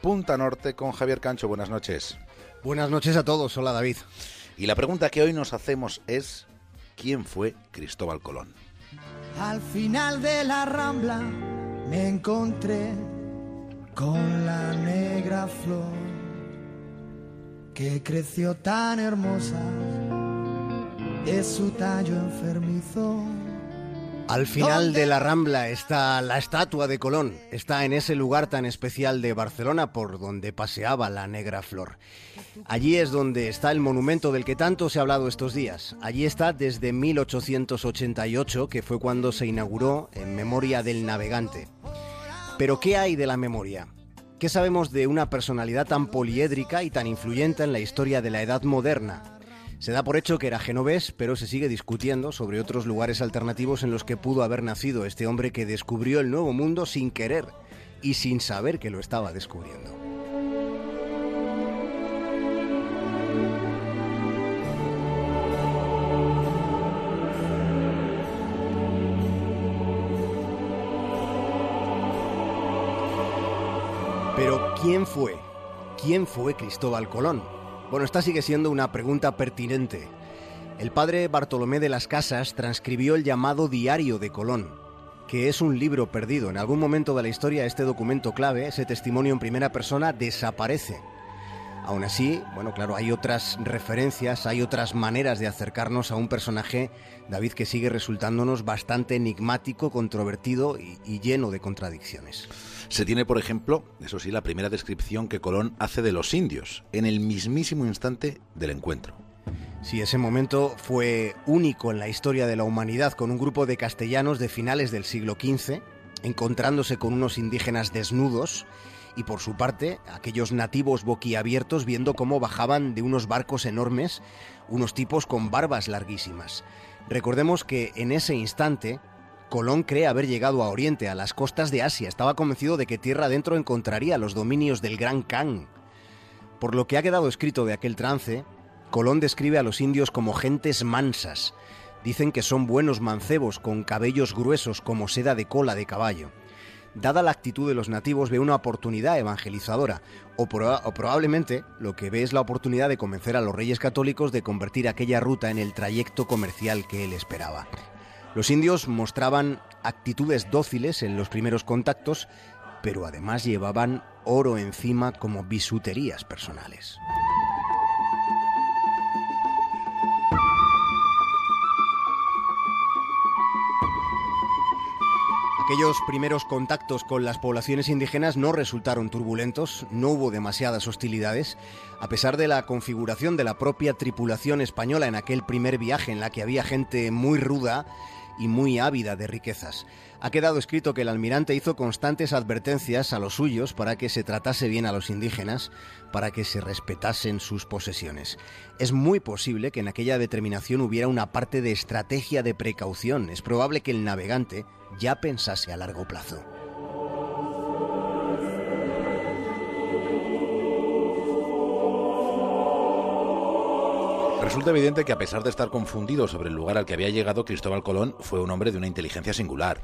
Punta Norte con Javier Cancho. Buenas noches. Buenas noches a todos. Hola David. Y la pregunta que hoy nos hacemos es, ¿quién fue Cristóbal Colón? Al final de la rambla me encontré con la negra flor que creció tan hermosa de su tallo enfermizo. Al final de la Rambla está la estatua de Colón. Está en ese lugar tan especial de Barcelona por donde paseaba la negra flor. Allí es donde está el monumento del que tanto se ha hablado estos días. Allí está desde 1888, que fue cuando se inauguró en memoria del navegante. Pero ¿qué hay de la memoria? ¿Qué sabemos de una personalidad tan poliédrica y tan influyente en la historia de la Edad Moderna? Se da por hecho que era genovés, pero se sigue discutiendo sobre otros lugares alternativos en los que pudo haber nacido este hombre que descubrió el nuevo mundo sin querer y sin saber que lo estaba descubriendo. Pero ¿quién fue? ¿Quién fue Cristóbal Colón? Bueno, esta sigue siendo una pregunta pertinente. El padre Bartolomé de las Casas transcribió el llamado Diario de Colón, que es un libro perdido. En algún momento de la historia este documento clave, ese testimonio en primera persona, desaparece. Aún así, bueno, claro, hay otras referencias, hay otras maneras de acercarnos a un personaje, David, que sigue resultándonos bastante enigmático, controvertido y, y lleno de contradicciones. Se tiene, por ejemplo, eso sí, la primera descripción que Colón hace de los indios, en el mismísimo instante del encuentro. Sí, ese momento fue único en la historia de la humanidad, con un grupo de castellanos de finales del siglo XV, encontrándose con unos indígenas desnudos, y por su parte, aquellos nativos boquiabiertos viendo cómo bajaban de unos barcos enormes unos tipos con barbas larguísimas. Recordemos que en ese instante Colón cree haber llegado a Oriente, a las costas de Asia. Estaba convencido de que tierra adentro encontraría los dominios del Gran Khan. Por lo que ha quedado escrito de aquel trance, Colón describe a los indios como gentes mansas. Dicen que son buenos mancebos con cabellos gruesos como seda de cola de caballo. Dada la actitud de los nativos, ve una oportunidad evangelizadora, o, proba o, probablemente lo que ve es la oportunidad de convencer a los reyes católicos de convertir aquella ruta en el trayecto comercial que él esperaba. Los indios mostraban actitudes dóciles en los primeros contactos, pero además llevaban oro encima como bisuterías personales. Aquellos primeros contactos con las poblaciones indígenas no resultaron turbulentos, no hubo demasiadas hostilidades, a pesar de la configuración de la propia tripulación española en aquel primer viaje en la que había gente muy ruda y muy ávida de riquezas. Ha quedado escrito que el almirante hizo constantes advertencias a los suyos para que se tratase bien a los indígenas, para que se respetasen sus posesiones. Es muy posible que en aquella determinación hubiera una parte de estrategia de precaución. Es probable que el navegante ya pensase a largo plazo. Resulta evidente que a pesar de estar confundido sobre el lugar al que había llegado, Cristóbal Colón fue un hombre de una inteligencia singular.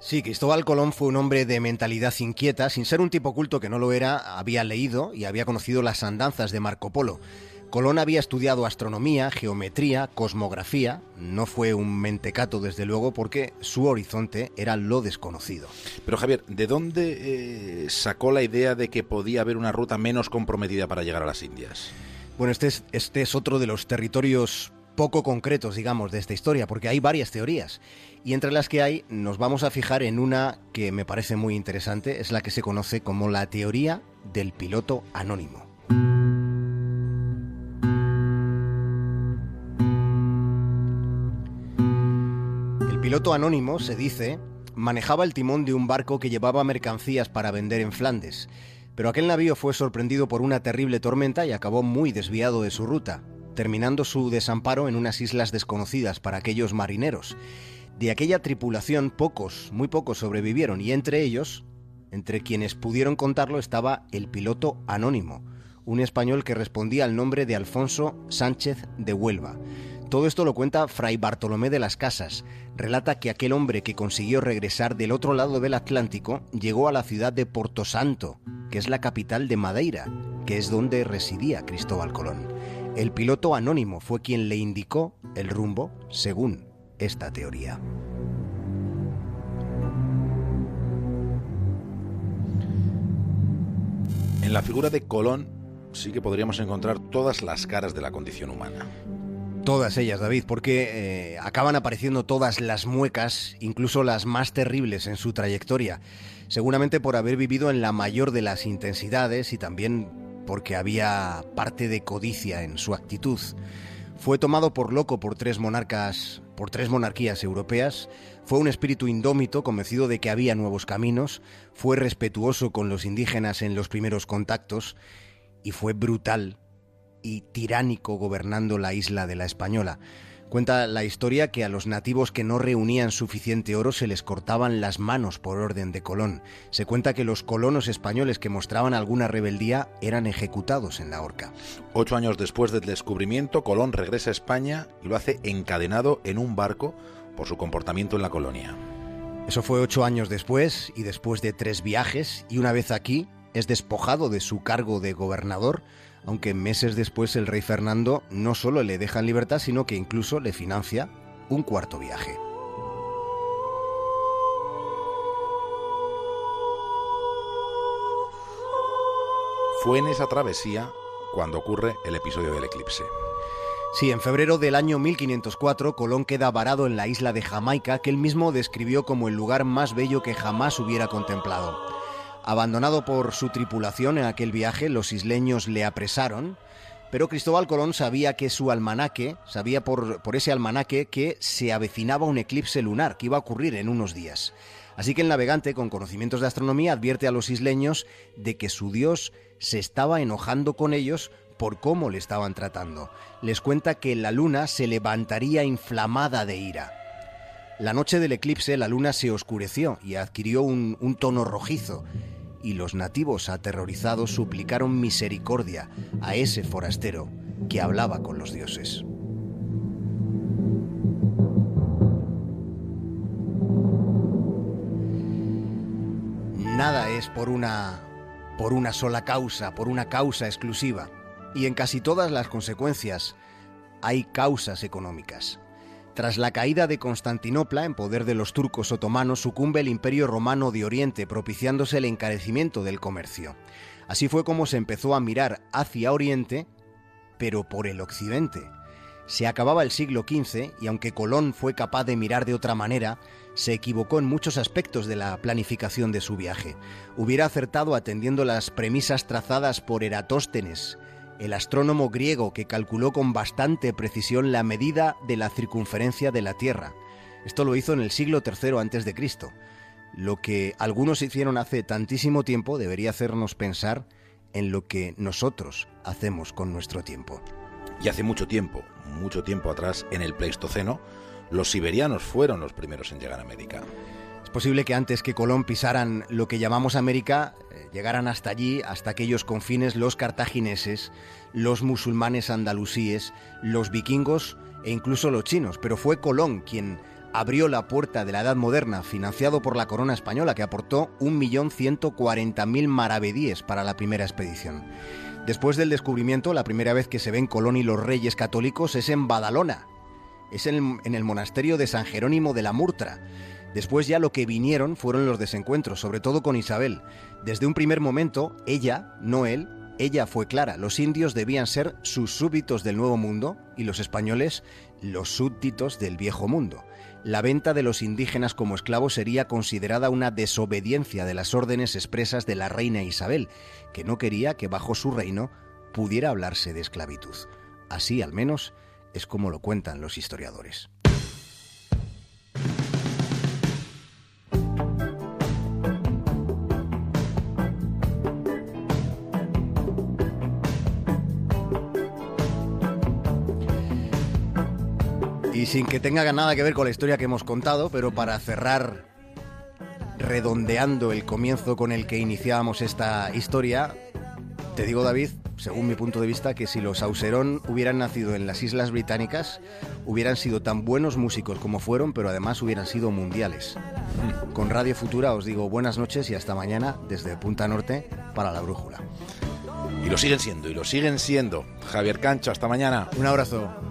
Sí, Cristóbal Colón fue un hombre de mentalidad inquieta, sin ser un tipo culto que no lo era, había leído y había conocido las andanzas de Marco Polo. Colón había estudiado astronomía, geometría, cosmografía, no fue un mentecato desde luego porque su horizonte era lo desconocido. Pero Javier, ¿de dónde eh, sacó la idea de que podía haber una ruta menos comprometida para llegar a las Indias? Bueno, este es, este es otro de los territorios poco concretos, digamos, de esta historia, porque hay varias teorías. Y entre las que hay, nos vamos a fijar en una que me parece muy interesante, es la que se conoce como la teoría del piloto anónimo. El piloto anónimo, se dice, manejaba el timón de un barco que llevaba mercancías para vender en Flandes. Pero aquel navío fue sorprendido por una terrible tormenta y acabó muy desviado de su ruta, terminando su desamparo en unas islas desconocidas para aquellos marineros. De aquella tripulación pocos, muy pocos sobrevivieron y entre ellos, entre quienes pudieron contarlo, estaba el piloto anónimo, un español que respondía al nombre de Alfonso Sánchez de Huelva. Todo esto lo cuenta Fray Bartolomé de las Casas. Relata que aquel hombre que consiguió regresar del otro lado del Atlántico llegó a la ciudad de Porto Santo, que es la capital de Madeira, que es donde residía Cristóbal Colón. El piloto anónimo fue quien le indicó el rumbo según esta teoría. En la figura de Colón sí que podríamos encontrar todas las caras de la condición humana. Todas ellas, David, porque eh, acaban apareciendo todas las muecas, incluso las más terribles en su trayectoria, seguramente por haber vivido en la mayor de las intensidades y también porque había parte de codicia en su actitud. Fue tomado por loco por tres monarcas, por tres monarquías europeas, fue un espíritu indómito, convencido de que había nuevos caminos, fue respetuoso con los indígenas en los primeros contactos y fue brutal y tiránico gobernando la isla de la Española. Cuenta la historia que a los nativos que no reunían suficiente oro se les cortaban las manos por orden de Colón. Se cuenta que los colonos españoles que mostraban alguna rebeldía eran ejecutados en la horca. Ocho años después del descubrimiento, Colón regresa a España y lo hace encadenado en un barco por su comportamiento en la colonia. Eso fue ocho años después y después de tres viajes y una vez aquí es despojado de su cargo de gobernador aunque meses después el rey Fernando no solo le deja en libertad, sino que incluso le financia un cuarto viaje. Fue en esa travesía cuando ocurre el episodio del eclipse. Sí, en febrero del año 1504 Colón queda varado en la isla de Jamaica, que él mismo describió como el lugar más bello que jamás hubiera contemplado. Abandonado por su tripulación en aquel viaje, los isleños le apresaron, pero Cristóbal Colón sabía que su almanaque, sabía por, por, ese almanaque que se avecinaba un eclipse lunar que iba a ocurrir en unos días. Así que el navegante, con conocimientos de astronomía, advierte a los isleños de que su dios se estaba enojando con ellos por cómo le estaban tratando. Les cuenta que la luna se levantaría inflamada de ira. La noche del eclipse la luna se oscureció y adquirió un, tono rojizo y los nativos aterrorizados suplicaron misericordia a ese forastero que hablaba con los dioses. Nada es por una por una sola causa, por una causa exclusiva, y en casi todas las consecuencias hay causas económicas. Tras la caída de Constantinopla en poder de los turcos otomanos, sucumbe el Imperio Romano de Oriente, propiciándose el encarecimiento del comercio. Así fue como se empezó a mirar hacia Oriente, pero por el Occidente. Se acababa el siglo XV y aunque Colón fue capaz de mirar de otra manera, se equivocó en muchos aspectos de la planificación de su viaje. Hubiera acertado atendiendo las premisas trazadas por Eratóstenes, el astrónomo griego que calculó con bastante precisión la medida de la circunferencia de la Tierra. Esto lo hizo en el siglo III a.C. Lo que algunos hicieron hace tantísimo tiempo debería hacernos pensar en lo que nosotros hacemos con nuestro tiempo. Y hace mucho tiempo, mucho tiempo atrás, en el Pleistoceno, los siberianos fueron los primeros en llegar a América. Es posible que antes que Colón pisaran lo que llamamos América, eh, llegaran hasta allí, hasta aquellos confines, los cartagineses, los musulmanes andalusíes, los vikingos e incluso los chinos. Pero fue Colón quien abrió la puerta de la Edad Moderna, financiado por la corona española, que aportó 1.140.000 maravedíes para la primera expedición. Después del descubrimiento, la primera vez que se ven Colón y los reyes católicos es en Badalona, es en el monasterio de San Jerónimo de la Murtra. Después ya lo que vinieron fueron los desencuentros, sobre todo con Isabel. Desde un primer momento, ella, no él, ella fue clara, los indios debían ser sus súbditos del Nuevo Mundo y los españoles los súbditos del Viejo Mundo. La venta de los indígenas como esclavos sería considerada una desobediencia de las órdenes expresas de la reina Isabel, que no quería que bajo su reino pudiera hablarse de esclavitud. Así al menos es como lo cuentan los historiadores. Y sin que tenga nada que ver con la historia que hemos contado, pero para cerrar redondeando el comienzo con el que iniciábamos esta historia, te digo David según mi punto de vista, que si los Auserón hubieran nacido en las Islas Británicas, hubieran sido tan buenos músicos como fueron, pero además hubieran sido mundiales. Con Radio Futura os digo buenas noches y hasta mañana desde Punta Norte para la Brújula. Y lo siguen siendo, y lo siguen siendo. Javier Cancho, hasta mañana. Un abrazo.